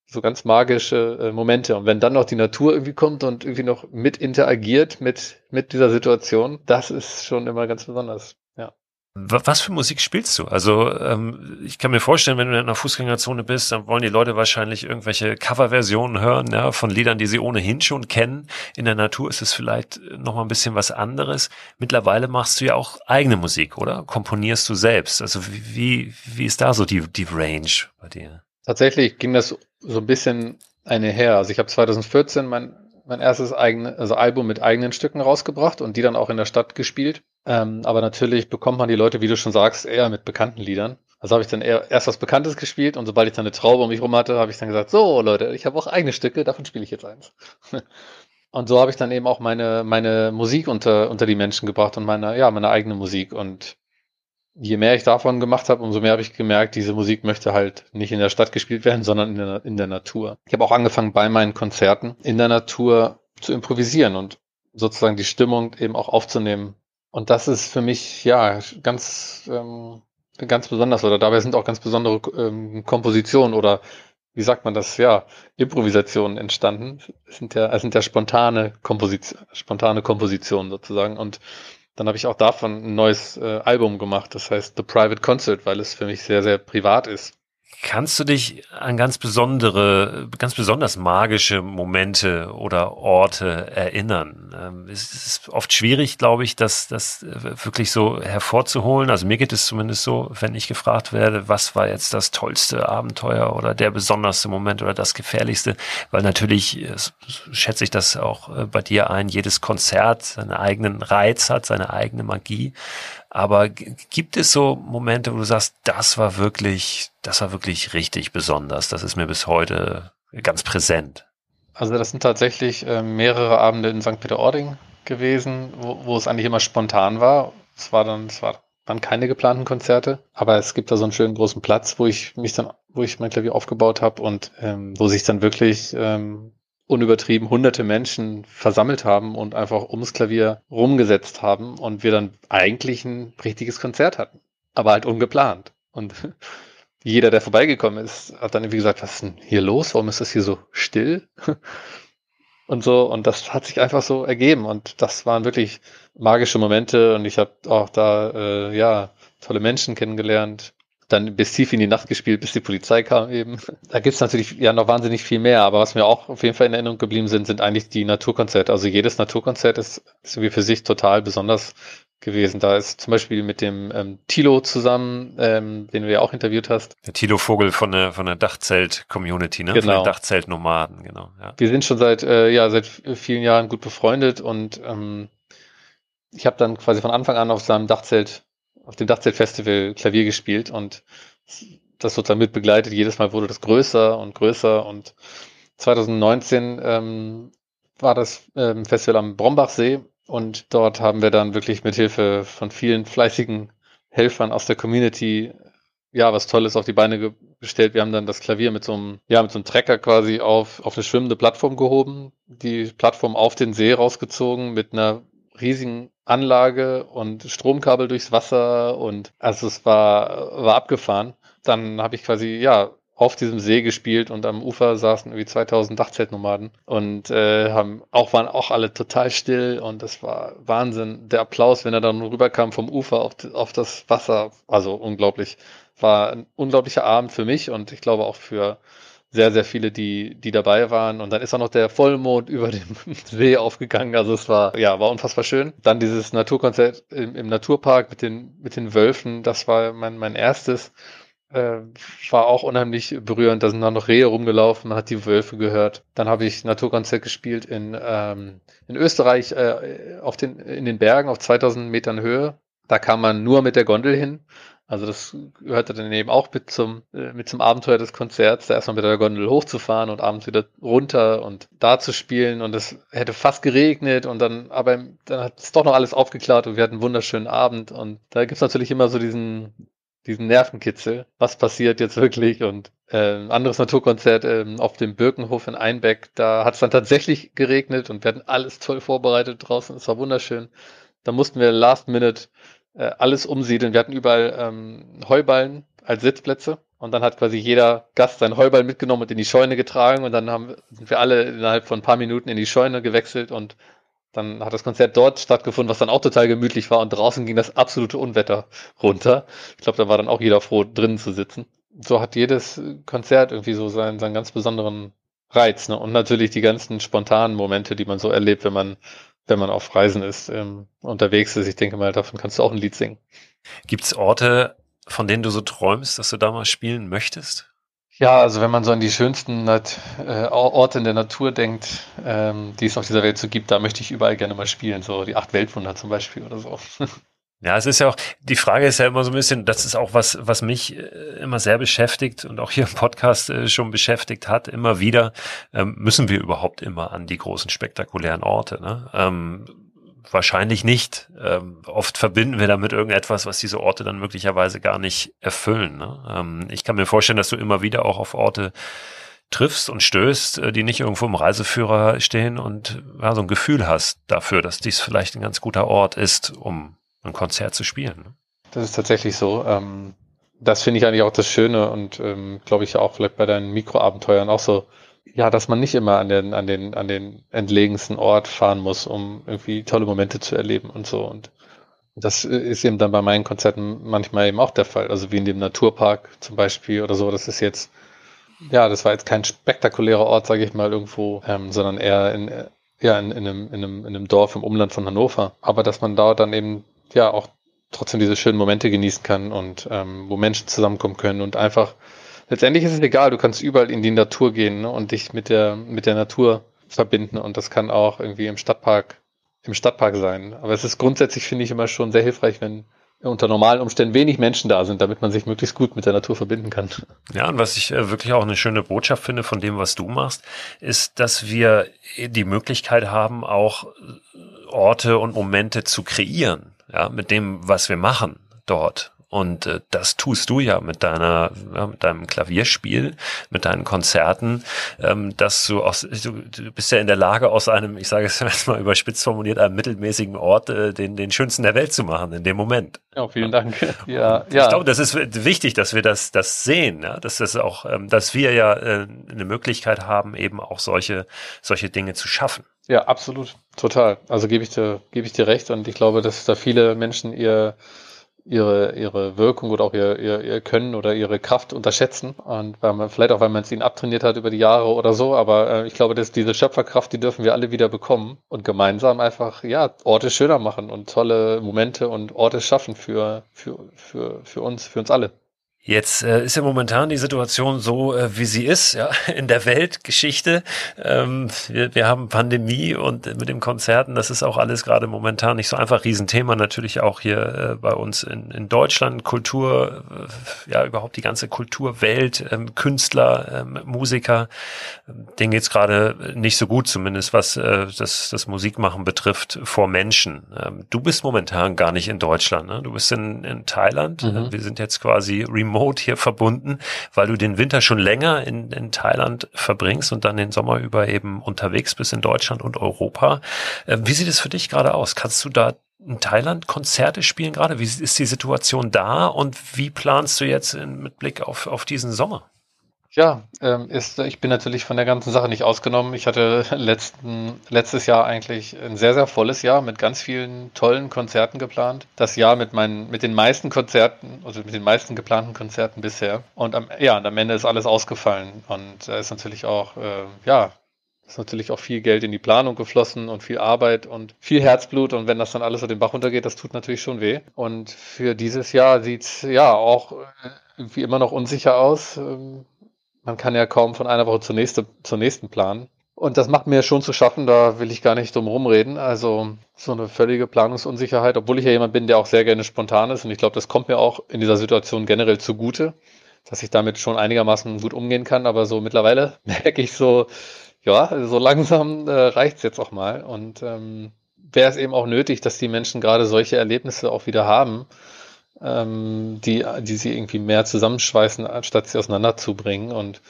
so ganz magische äh, Momente. Und wenn dann noch die Natur irgendwie kommt und irgendwie noch mit interagiert mit, mit dieser Situation, das ist schon immer ganz besonders. Was für Musik spielst du? Also ähm, ich kann mir vorstellen, wenn du in einer Fußgängerzone bist, dann wollen die Leute wahrscheinlich irgendwelche Coverversionen hören ja, von Liedern, die sie ohnehin schon kennen. In der Natur ist es vielleicht noch mal ein bisschen was anderes. Mittlerweile machst du ja auch eigene Musik, oder? Komponierst du selbst? Also wie, wie ist da so die, die Range bei dir? Tatsächlich ging das so ein bisschen eine her. Also ich habe 2014 mein mein erstes eigene, also Album mit eigenen Stücken rausgebracht und die dann auch in der Stadt gespielt. Ähm, aber natürlich bekommt man die Leute, wie du schon sagst, eher mit bekannten Liedern. Also habe ich dann eher erst was Bekanntes gespielt und sobald ich dann eine Traube um mich rum hatte, habe ich dann gesagt, so Leute, ich habe auch eigene Stücke, davon spiele ich jetzt eins. und so habe ich dann eben auch meine, meine Musik unter, unter die Menschen gebracht und meine, ja, meine eigene Musik. Und je mehr ich davon gemacht habe, umso mehr habe ich gemerkt, diese Musik möchte halt nicht in der Stadt gespielt werden, sondern in der, in der Natur. Ich habe auch angefangen bei meinen Konzerten in der Natur zu improvisieren und sozusagen die Stimmung eben auch aufzunehmen. Und das ist für mich ja ganz ähm, ganz besonders oder dabei sind auch ganz besondere ähm, Kompositionen oder wie sagt man das ja Improvisationen entstanden. Es sind ja es sind ja spontane Komposition spontane Kompositionen sozusagen und dann habe ich auch davon ein neues äh, Album gemacht, das heißt The Private Concert, weil es für mich sehr, sehr privat ist. Kannst du dich an ganz besondere, ganz besonders magische Momente oder Orte erinnern? Ähm, es ist oft schwierig, glaube ich, das, das wirklich so hervorzuholen. Also mir geht es zumindest so, wenn ich gefragt werde, was war jetzt das tollste Abenteuer oder der besonderste Moment oder das gefährlichste? Weil natürlich schätze ich das auch äh, bei dir ein, jedes Konzert seinen eigenen Reiz hat, seine eigene Magie. Aber gibt es so Momente, wo du sagst, das war wirklich, das war wirklich richtig besonders. Das ist mir bis heute ganz präsent. Also das sind tatsächlich äh, mehrere Abende in St. Peter-Ording gewesen, wo, wo es eigentlich immer spontan war. Es war dann, es war dann keine geplanten Konzerte, aber es gibt da so einen schönen großen Platz, wo ich mich dann, wo ich mein Klavier aufgebaut habe und ähm, wo sich dann wirklich ähm, unübertrieben hunderte Menschen versammelt haben und einfach ums Klavier rumgesetzt haben und wir dann eigentlich ein richtiges Konzert hatten. Aber halt ungeplant. Und jeder, der vorbeigekommen ist, hat dann irgendwie gesagt, was ist denn hier los? Warum ist das hier so still? und so. Und das hat sich einfach so ergeben. Und das waren wirklich magische Momente. Und ich habe auch da, äh, ja, tolle Menschen kennengelernt dann bis tief in die Nacht gespielt, bis die Polizei kam eben. Da gibt's natürlich ja noch wahnsinnig viel mehr, aber was mir auch auf jeden Fall in Erinnerung geblieben sind, sind eigentlich die Naturkonzerte. Also jedes Naturkonzert ist, ist wie für sich total besonders gewesen. Da ist zum Beispiel mit dem ähm, Tilo zusammen, ähm, den du ja auch interviewt hast. Der Tilo Vogel von der von der Dachzelt-Community, ne? Genau. Von den Dachzelt-Nomaden, genau. Ja. Wir sind schon seit äh, ja seit vielen Jahren gut befreundet und ähm, ich habe dann quasi von Anfang an auf seinem Dachzelt auf dem Dachzeltfestival Klavier gespielt und das sozusagen mit begleitet. Jedes Mal wurde das größer und größer und 2019 ähm, war das ähm, Festival am Brombachsee und dort haben wir dann wirklich mit Hilfe von vielen fleißigen Helfern aus der Community ja was Tolles auf die Beine gestellt. Wir haben dann das Klavier mit so einem ja mit so einem Trecker quasi auf auf eine schwimmende Plattform gehoben, die Plattform auf den See rausgezogen mit einer riesigen Anlage und Stromkabel durchs Wasser und also es war, war abgefahren. Dann habe ich quasi, ja, auf diesem See gespielt und am Ufer saßen irgendwie 2000 Dachzeltnomaden und äh, haben auch waren auch alle total still und das war Wahnsinn. Der Applaus, wenn er dann rüberkam vom Ufer auf, auf das Wasser, also unglaublich. War ein unglaublicher Abend für mich und ich glaube auch für sehr, sehr viele, die, die dabei waren. Und dann ist auch noch der Vollmond über dem See aufgegangen. Also es war, ja, war unfassbar schön. Dann dieses Naturkonzert im, im Naturpark mit den, mit den Wölfen. Das war mein, mein erstes. Äh, war auch unheimlich berührend. Da sind dann noch Rehe rumgelaufen, man hat die Wölfe gehört. Dann habe ich Naturkonzert gespielt in, ähm, in Österreich äh, auf den, in den Bergen auf 2000 Metern Höhe. Da kam man nur mit der Gondel hin. Also das gehörte dann eben auch mit zum, äh, mit zum Abenteuer des Konzerts, da erstmal mit der Gondel hochzufahren und abends wieder runter und da zu spielen. Und es hätte fast geregnet und dann, aber dann hat es doch noch alles aufgeklärt und wir hatten einen wunderschönen Abend. Und da gibt's natürlich immer so diesen, diesen Nervenkitzel, was passiert jetzt wirklich? Und äh, ein anderes Naturkonzert äh, auf dem Birkenhof in Einbeck, da hat es dann tatsächlich geregnet und wir hatten alles toll vorbereitet draußen, es war wunderschön. Da mussten wir last minute äh, alles umsiedeln. Wir hatten überall ähm, Heuballen als Sitzplätze und dann hat quasi jeder Gast seinen Heuball mitgenommen und in die Scheune getragen und dann haben, sind wir alle innerhalb von ein paar Minuten in die Scheune gewechselt und Dann hat das Konzert dort stattgefunden, was dann auch total gemütlich war und draußen ging das absolute Unwetter runter. Ich glaube, da war dann auch jeder froh, drinnen zu sitzen. So hat jedes Konzert irgendwie so seinen, seinen ganz besonderen Reiz, ne? Und natürlich die ganzen spontanen Momente, die man so erlebt, wenn man, wenn man auf Reisen ist, ähm, unterwegs ist. Ich denke mal, davon kannst du auch ein Lied singen. Gibt's Orte, von denen du so träumst, dass du da mal spielen möchtest? Ja, also wenn man so an die schönsten äh, Orte in der Natur denkt, ähm, die es auf dieser Welt so gibt, da möchte ich überall gerne mal spielen. So die acht Weltwunder zum Beispiel oder so. Ja, es ist ja auch, die Frage ist ja immer so ein bisschen, das ist auch was, was mich äh, immer sehr beschäftigt und auch hier im Podcast äh, schon beschäftigt hat, immer wieder, ähm, müssen wir überhaupt immer an die großen spektakulären Orte, ne? Ähm, wahrscheinlich nicht. Ähm, oft verbinden wir damit irgendetwas, was diese Orte dann möglicherweise gar nicht erfüllen. Ne? Ähm, ich kann mir vorstellen, dass du immer wieder auch auf Orte triffst und stößt, äh, die nicht irgendwo im Reiseführer stehen und ja, so ein Gefühl hast dafür, dass dies vielleicht ein ganz guter Ort ist, um ein Konzert zu spielen. Ne? Das ist tatsächlich so. Ähm, das finde ich eigentlich auch das Schöne und ähm, glaube ich auch vielleicht bei deinen Mikroabenteuern auch so, ja, dass man nicht immer an den, an den, an den entlegensten Ort fahren muss, um irgendwie tolle Momente zu erleben und so. Und das ist eben dann bei meinen Konzerten manchmal eben auch der Fall. Also wie in dem Naturpark zum Beispiel oder so. Das ist jetzt, ja, das war jetzt kein spektakulärer Ort, sage ich mal, irgendwo, ähm, sondern eher in, ja, in, in, einem, in, einem, in einem Dorf im Umland von Hannover. Aber dass man dort dann eben, ja, auch trotzdem diese schönen Momente genießen kann und ähm, wo Menschen zusammenkommen können und einfach letztendlich ist es egal, du kannst überall in die Natur gehen ne, und dich mit der, mit der Natur verbinden und das kann auch irgendwie im Stadtpark, im Stadtpark sein. Aber es ist grundsätzlich, finde ich, immer schon sehr hilfreich, wenn unter normalen Umständen wenig Menschen da sind, damit man sich möglichst gut mit der Natur verbinden kann. Ja, und was ich äh, wirklich auch eine schöne Botschaft finde von dem, was du machst, ist, dass wir die Möglichkeit haben, auch Orte und Momente zu kreieren, ja, mit dem, was wir machen dort. Und äh, das tust du ja mit deiner, ja, mit deinem Klavierspiel, mit deinen Konzerten, ähm, dass du aus, du, du bist ja in der Lage, aus einem, ich sage es jetzt mal überspitzt formuliert, einem mittelmäßigen Ort äh, den, den schönsten der Welt zu machen in dem Moment. Ja, vielen Dank. Ja, ja. Ich glaube, das ist wichtig, dass wir das, das sehen, ja? dass das auch, ähm, dass wir ja äh, eine Möglichkeit haben, eben auch solche, solche Dinge zu schaffen. Ja, absolut, total. Also gebe ich dir, gebe ich dir recht und ich glaube, dass da viele Menschen ihr ihre, ihre Wirkung oder auch ihr, ihr, ihr Können oder ihre Kraft unterschätzen. Und weil man, vielleicht auch, weil man es ihnen abtrainiert hat über die Jahre oder so. Aber äh, ich glaube, dass diese Schöpferkraft, die dürfen wir alle wieder bekommen und gemeinsam einfach, ja, Orte schöner machen und tolle Momente und Orte schaffen für, für, für, für uns, für uns alle. Jetzt äh, ist ja momentan die Situation so, äh, wie sie ist, ja, in der Weltgeschichte. Ähm, wir, wir haben Pandemie und mit dem Konzerten, das ist auch alles gerade momentan nicht so einfach. Riesenthema natürlich auch hier äh, bei uns in, in Deutschland. Kultur, äh, ja, überhaupt die ganze Kulturwelt, ähm, Künstler, ähm, Musiker. Denen geht's gerade nicht so gut, zumindest was äh, das, das Musikmachen betrifft, vor Menschen. Ähm, du bist momentan gar nicht in Deutschland, ne? Du bist in, in Thailand. Mhm. Wir sind jetzt quasi remote remote hier verbunden, weil du den Winter schon länger in, in Thailand verbringst und dann den Sommer über eben unterwegs bist in Deutschland und Europa. Äh, wie sieht es für dich gerade aus? Kannst du da in Thailand Konzerte spielen gerade? Wie ist die Situation da und wie planst du jetzt mit Blick auf, auf diesen Sommer? Ja, ähm, ist, ich bin natürlich von der ganzen Sache nicht ausgenommen. Ich hatte letzten, letztes Jahr eigentlich ein sehr, sehr volles Jahr mit ganz vielen tollen Konzerten geplant. Das Jahr mit meinen, mit den meisten Konzerten, also mit den meisten geplanten Konzerten bisher. Und am, ja, und am Ende ist alles ausgefallen. Und da ist natürlich auch, äh, ja, ist natürlich auch viel Geld in die Planung geflossen und viel Arbeit und viel Herzblut. Und wenn das dann alles so den Bach runtergeht, das tut natürlich schon weh. Und für dieses Jahr sieht's ja auch irgendwie immer noch unsicher aus. Man kann ja kaum von einer Woche zur, nächste, zur nächsten planen. Und das macht mir schon zu schaffen, da will ich gar nicht drum rumreden. Also so eine völlige Planungsunsicherheit, obwohl ich ja jemand bin, der auch sehr gerne spontan ist. Und ich glaube, das kommt mir auch in dieser Situation generell zugute, dass ich damit schon einigermaßen gut umgehen kann. Aber so mittlerweile merke ich so, ja, so langsam äh, reicht's jetzt auch mal. Und ähm, wäre es eben auch nötig, dass die Menschen gerade solche Erlebnisse auch wieder haben ähm, die, die sie irgendwie mehr zusammenschweißen, statt sie auseinanderzubringen und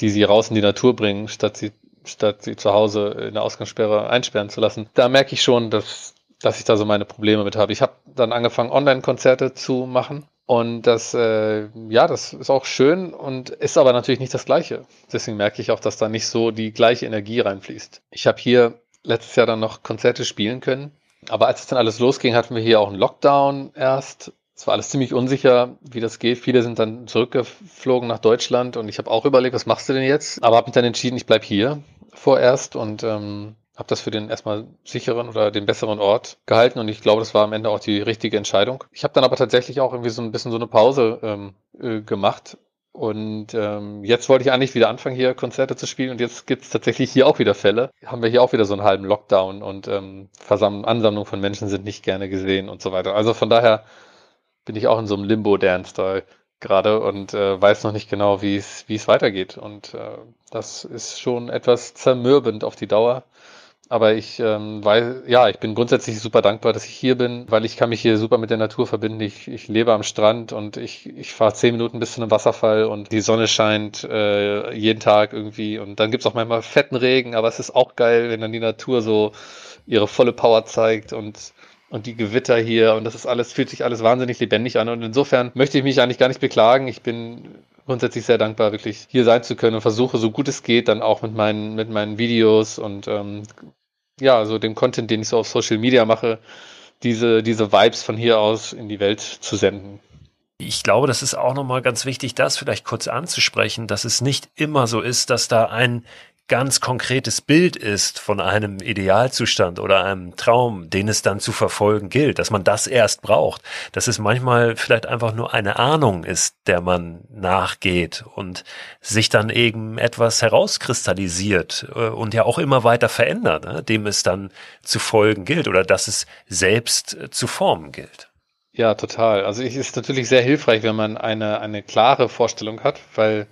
die sie raus in die Natur bringen, statt sie, statt sie zu Hause in der Ausgangssperre einsperren zu lassen. Da merke ich schon, dass, dass ich da so meine Probleme mit habe. Ich habe dann angefangen, Online-Konzerte zu machen. Und das, äh, ja, das ist auch schön und ist aber natürlich nicht das Gleiche. Deswegen merke ich auch, dass da nicht so die gleiche Energie reinfließt. Ich habe hier letztes Jahr dann noch Konzerte spielen können. Aber als es dann alles losging, hatten wir hier auch einen Lockdown erst. Es war alles ziemlich unsicher, wie das geht. Viele sind dann zurückgeflogen nach Deutschland und ich habe auch überlegt, was machst du denn jetzt? Aber habe mich dann entschieden, ich bleib hier vorerst und ähm, habe das für den erstmal sicheren oder den besseren Ort gehalten und ich glaube, das war am Ende auch die richtige Entscheidung. Ich habe dann aber tatsächlich auch irgendwie so ein bisschen so eine Pause ähm, äh, gemacht und ähm, jetzt wollte ich eigentlich wieder anfangen, hier Konzerte zu spielen und jetzt gibt es tatsächlich hier auch wieder Fälle. Haben wir hier auch wieder so einen halben Lockdown und ähm, Versammlung, Ansammlung von Menschen sind nicht gerne gesehen und so weiter. Also von daher bin ich auch in so einem Limbo-Dance da gerade und äh, weiß noch nicht genau, wie es wie es weitergeht. Und äh, das ist schon etwas zermürbend auf die Dauer. Aber ich ähm, weiß, ja, ich bin grundsätzlich super dankbar, dass ich hier bin, weil ich kann mich hier super mit der Natur verbinden. Ich, ich lebe am Strand und ich, ich fahre zehn Minuten bis zu einem Wasserfall und die Sonne scheint äh, jeden Tag irgendwie. Und dann gibt's auch manchmal fetten Regen, aber es ist auch geil, wenn dann die Natur so ihre volle Power zeigt und und die Gewitter hier und das ist alles, fühlt sich alles wahnsinnig lebendig an. Und insofern möchte ich mich eigentlich gar nicht beklagen. Ich bin grundsätzlich sehr dankbar, wirklich hier sein zu können und versuche, so gut es geht, dann auch mit meinen, mit meinen Videos und ähm, ja, so dem Content, den ich so auf Social Media mache, diese, diese Vibes von hier aus in die Welt zu senden. Ich glaube, das ist auch nochmal ganz wichtig, das vielleicht kurz anzusprechen, dass es nicht immer so ist, dass da ein ganz konkretes Bild ist von einem Idealzustand oder einem Traum, den es dann zu verfolgen gilt, dass man das erst braucht, dass es manchmal vielleicht einfach nur eine Ahnung ist, der man nachgeht und sich dann eben etwas herauskristallisiert äh, und ja auch immer weiter verändert, ne, dem es dann zu folgen gilt oder dass es selbst äh, zu formen gilt. Ja, total. Also es ist natürlich sehr hilfreich, wenn man eine, eine klare Vorstellung hat, weil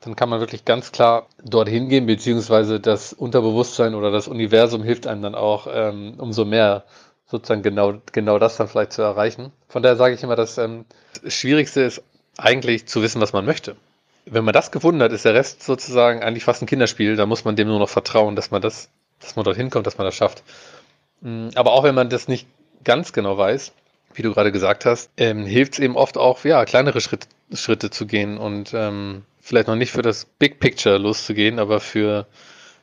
dann kann man wirklich ganz klar dorthin gehen, beziehungsweise das Unterbewusstsein oder das Universum hilft einem dann auch ähm, umso mehr sozusagen genau, genau das dann vielleicht zu erreichen. Von daher sage ich immer, das ähm, Schwierigste ist eigentlich zu wissen, was man möchte. Wenn man das gefunden hat, ist der Rest sozusagen eigentlich fast ein Kinderspiel. Da muss man dem nur noch vertrauen, dass man das, dass man dorthin kommt, dass man das schafft. Mm, aber auch wenn man das nicht ganz genau weiß, wie du gerade gesagt hast, ähm, hilft es eben oft auch, ja, kleinere Schritte, Schritte zu gehen und ähm, vielleicht noch nicht für das Big Picture loszugehen, aber für,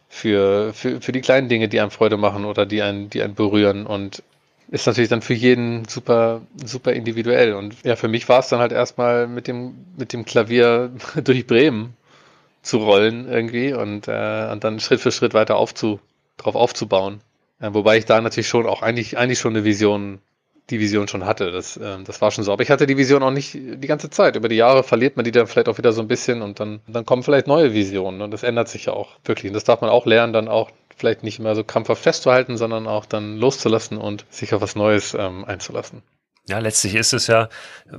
für, für, für die kleinen Dinge, die einem Freude machen oder die einen, die einen berühren und ist natürlich dann für jeden super, super individuell. Und ja, für mich war es dann halt erstmal mit dem, mit dem Klavier durch Bremen zu rollen irgendwie und, äh, und dann Schritt für Schritt weiter aufzu, drauf aufzubauen. Äh, wobei ich da natürlich schon auch eigentlich, eigentlich schon eine Vision die Vision schon hatte. Das, äh, das war schon so. Aber ich hatte die Vision auch nicht die ganze Zeit. Über die Jahre verliert man die dann vielleicht auch wieder so ein bisschen und dann, dann kommen vielleicht neue Visionen und das ändert sich ja auch wirklich. Und das darf man auch lernen, dann auch vielleicht nicht mehr so krampfhaft festzuhalten, sondern auch dann loszulassen und sich auf was Neues ähm, einzulassen. Ja, letztlich ist es ja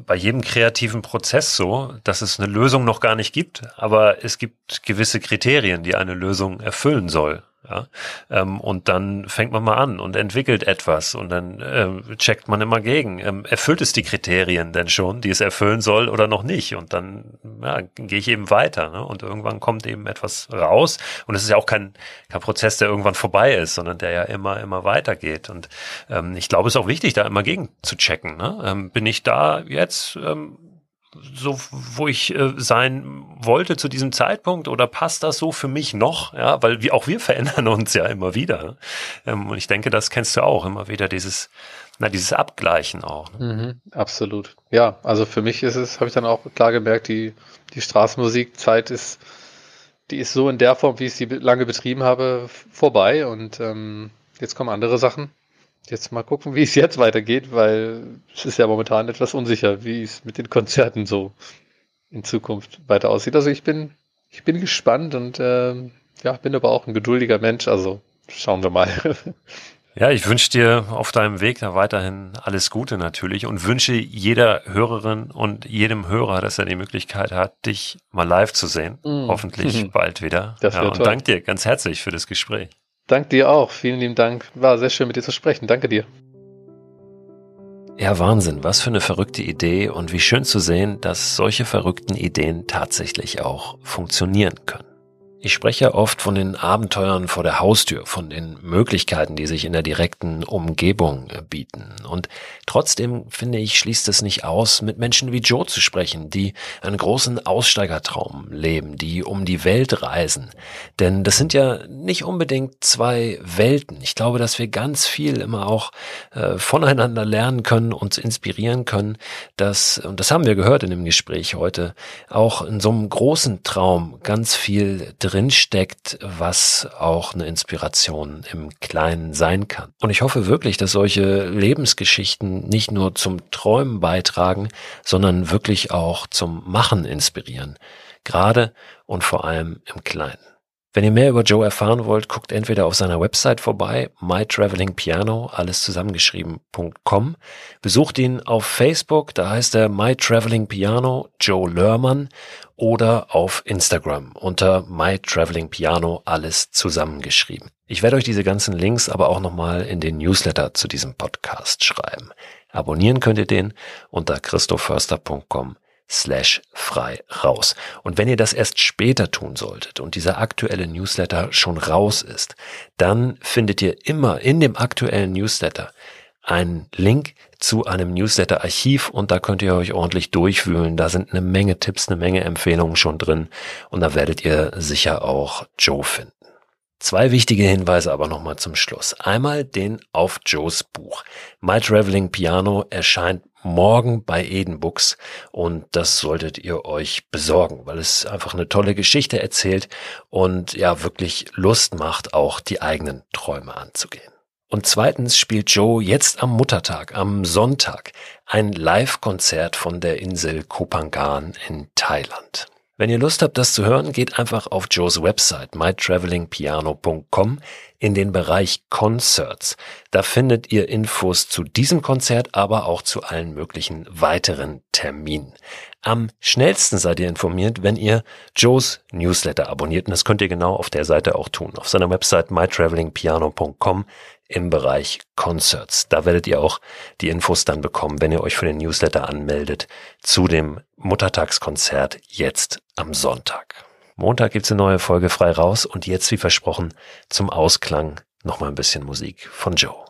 bei jedem kreativen Prozess so, dass es eine Lösung noch gar nicht gibt, aber es gibt gewisse Kriterien, die eine Lösung erfüllen soll. Ja? Ähm, und dann fängt man mal an und entwickelt etwas und dann ähm, checkt man immer gegen. Ähm, erfüllt es die Kriterien denn schon, die es erfüllen soll oder noch nicht? Und dann ja, gehe ich eben weiter. Ne? Und irgendwann kommt eben etwas raus. Und es ist ja auch kein, kein Prozess, der irgendwann vorbei ist, sondern der ja immer, immer weitergeht. Und ähm, ich glaube, es ist auch wichtig, da immer gegen zu checken. Ne? Ähm, bin ich da jetzt ähm, so, wo ich äh, sein wollte zu diesem Zeitpunkt oder passt das so für mich noch? Ja, weil wir, auch wir verändern uns ja immer wieder. Ähm, und ich denke, das kennst du auch immer wieder dieses, na, dieses Abgleichen auch. Ne? Mhm, absolut. Ja, also für mich ist es, habe ich dann auch klar gemerkt, die, die Straßenmusikzeit ist, die ist so in der Form, wie ich sie lange betrieben habe, vorbei und ähm, jetzt kommen andere Sachen jetzt mal gucken, wie es jetzt weitergeht, weil es ist ja momentan etwas unsicher, wie es mit den Konzerten so in Zukunft weiter aussieht. Also ich bin, ich bin gespannt und äh, ja, bin aber auch ein geduldiger Mensch, also schauen wir mal. Ja, ich wünsche dir auf deinem Weg da weiterhin alles Gute natürlich und wünsche jeder Hörerin und jedem Hörer, dass er die Möglichkeit hat, dich mal live zu sehen. Mm. Hoffentlich bald wieder. Das ja, und toll. danke dir ganz herzlich für das Gespräch. Dank dir auch. Vielen lieben Dank. War sehr schön mit dir zu sprechen. Danke dir. Ja, Wahnsinn. Was für eine verrückte Idee und wie schön zu sehen, dass solche verrückten Ideen tatsächlich auch funktionieren können. Ich spreche oft von den Abenteuern vor der Haustür, von den Möglichkeiten, die sich in der direkten Umgebung bieten. Und trotzdem finde ich, schließt es nicht aus, mit Menschen wie Joe zu sprechen, die einen großen Aussteigertraum leben, die um die Welt reisen. Denn das sind ja nicht unbedingt zwei Welten. Ich glaube, dass wir ganz viel immer auch äh, voneinander lernen können, uns inspirieren können, dass, und das haben wir gehört in dem Gespräch heute, auch in so einem großen Traum ganz viel drin drinsteckt, was auch eine Inspiration im Kleinen sein kann. Und ich hoffe wirklich, dass solche Lebensgeschichten nicht nur zum Träumen beitragen, sondern wirklich auch zum Machen inspirieren. Gerade und vor allem im Kleinen. Wenn ihr mehr über Joe erfahren wollt, guckt entweder auf seiner Website vorbei, mytravelingpiano, alles zusammengeschrieben.com. Besucht ihn auf Facebook, da heißt er mytravelingpiano, Joe Lörmann, oder auf Instagram unter mytravelingpiano, alles zusammengeschrieben. Ich werde euch diese ganzen Links aber auch nochmal in den Newsletter zu diesem Podcast schreiben. Abonnieren könnt ihr den unter christoförster.com slash frei raus. Und wenn ihr das erst später tun solltet und dieser aktuelle Newsletter schon raus ist, dann findet ihr immer in dem aktuellen Newsletter einen Link zu einem Newsletter-Archiv und da könnt ihr euch ordentlich durchwühlen. Da sind eine Menge Tipps, eine Menge Empfehlungen schon drin und da werdet ihr sicher auch Joe finden. Zwei wichtige Hinweise aber nochmal zum Schluss. Einmal den auf Joes Buch. My Traveling Piano erscheint morgen bei Eden Books und das solltet ihr euch besorgen, weil es einfach eine tolle Geschichte erzählt und ja wirklich Lust macht, auch die eigenen Träume anzugehen. Und zweitens spielt Joe jetzt am Muttertag, am Sonntag, ein Live-Konzert von der Insel Kopangan in Thailand. Wenn ihr Lust habt, das zu hören, geht einfach auf Joes Website mytravelingpiano.com in den Bereich Concerts. Da findet ihr Infos zu diesem Konzert, aber auch zu allen möglichen weiteren Terminen. Am schnellsten seid ihr informiert, wenn ihr Joes Newsletter abonniert. Und das könnt ihr genau auf der Seite auch tun. Auf seiner Website mytravelingpiano.com im Bereich Concerts. Da werdet ihr auch die Infos dann bekommen, wenn ihr euch für den Newsletter anmeldet zu dem Muttertagskonzert jetzt am Sonntag. Montag gibt's eine neue Folge frei raus und jetzt wie versprochen zum Ausklang nochmal ein bisschen Musik von Joe.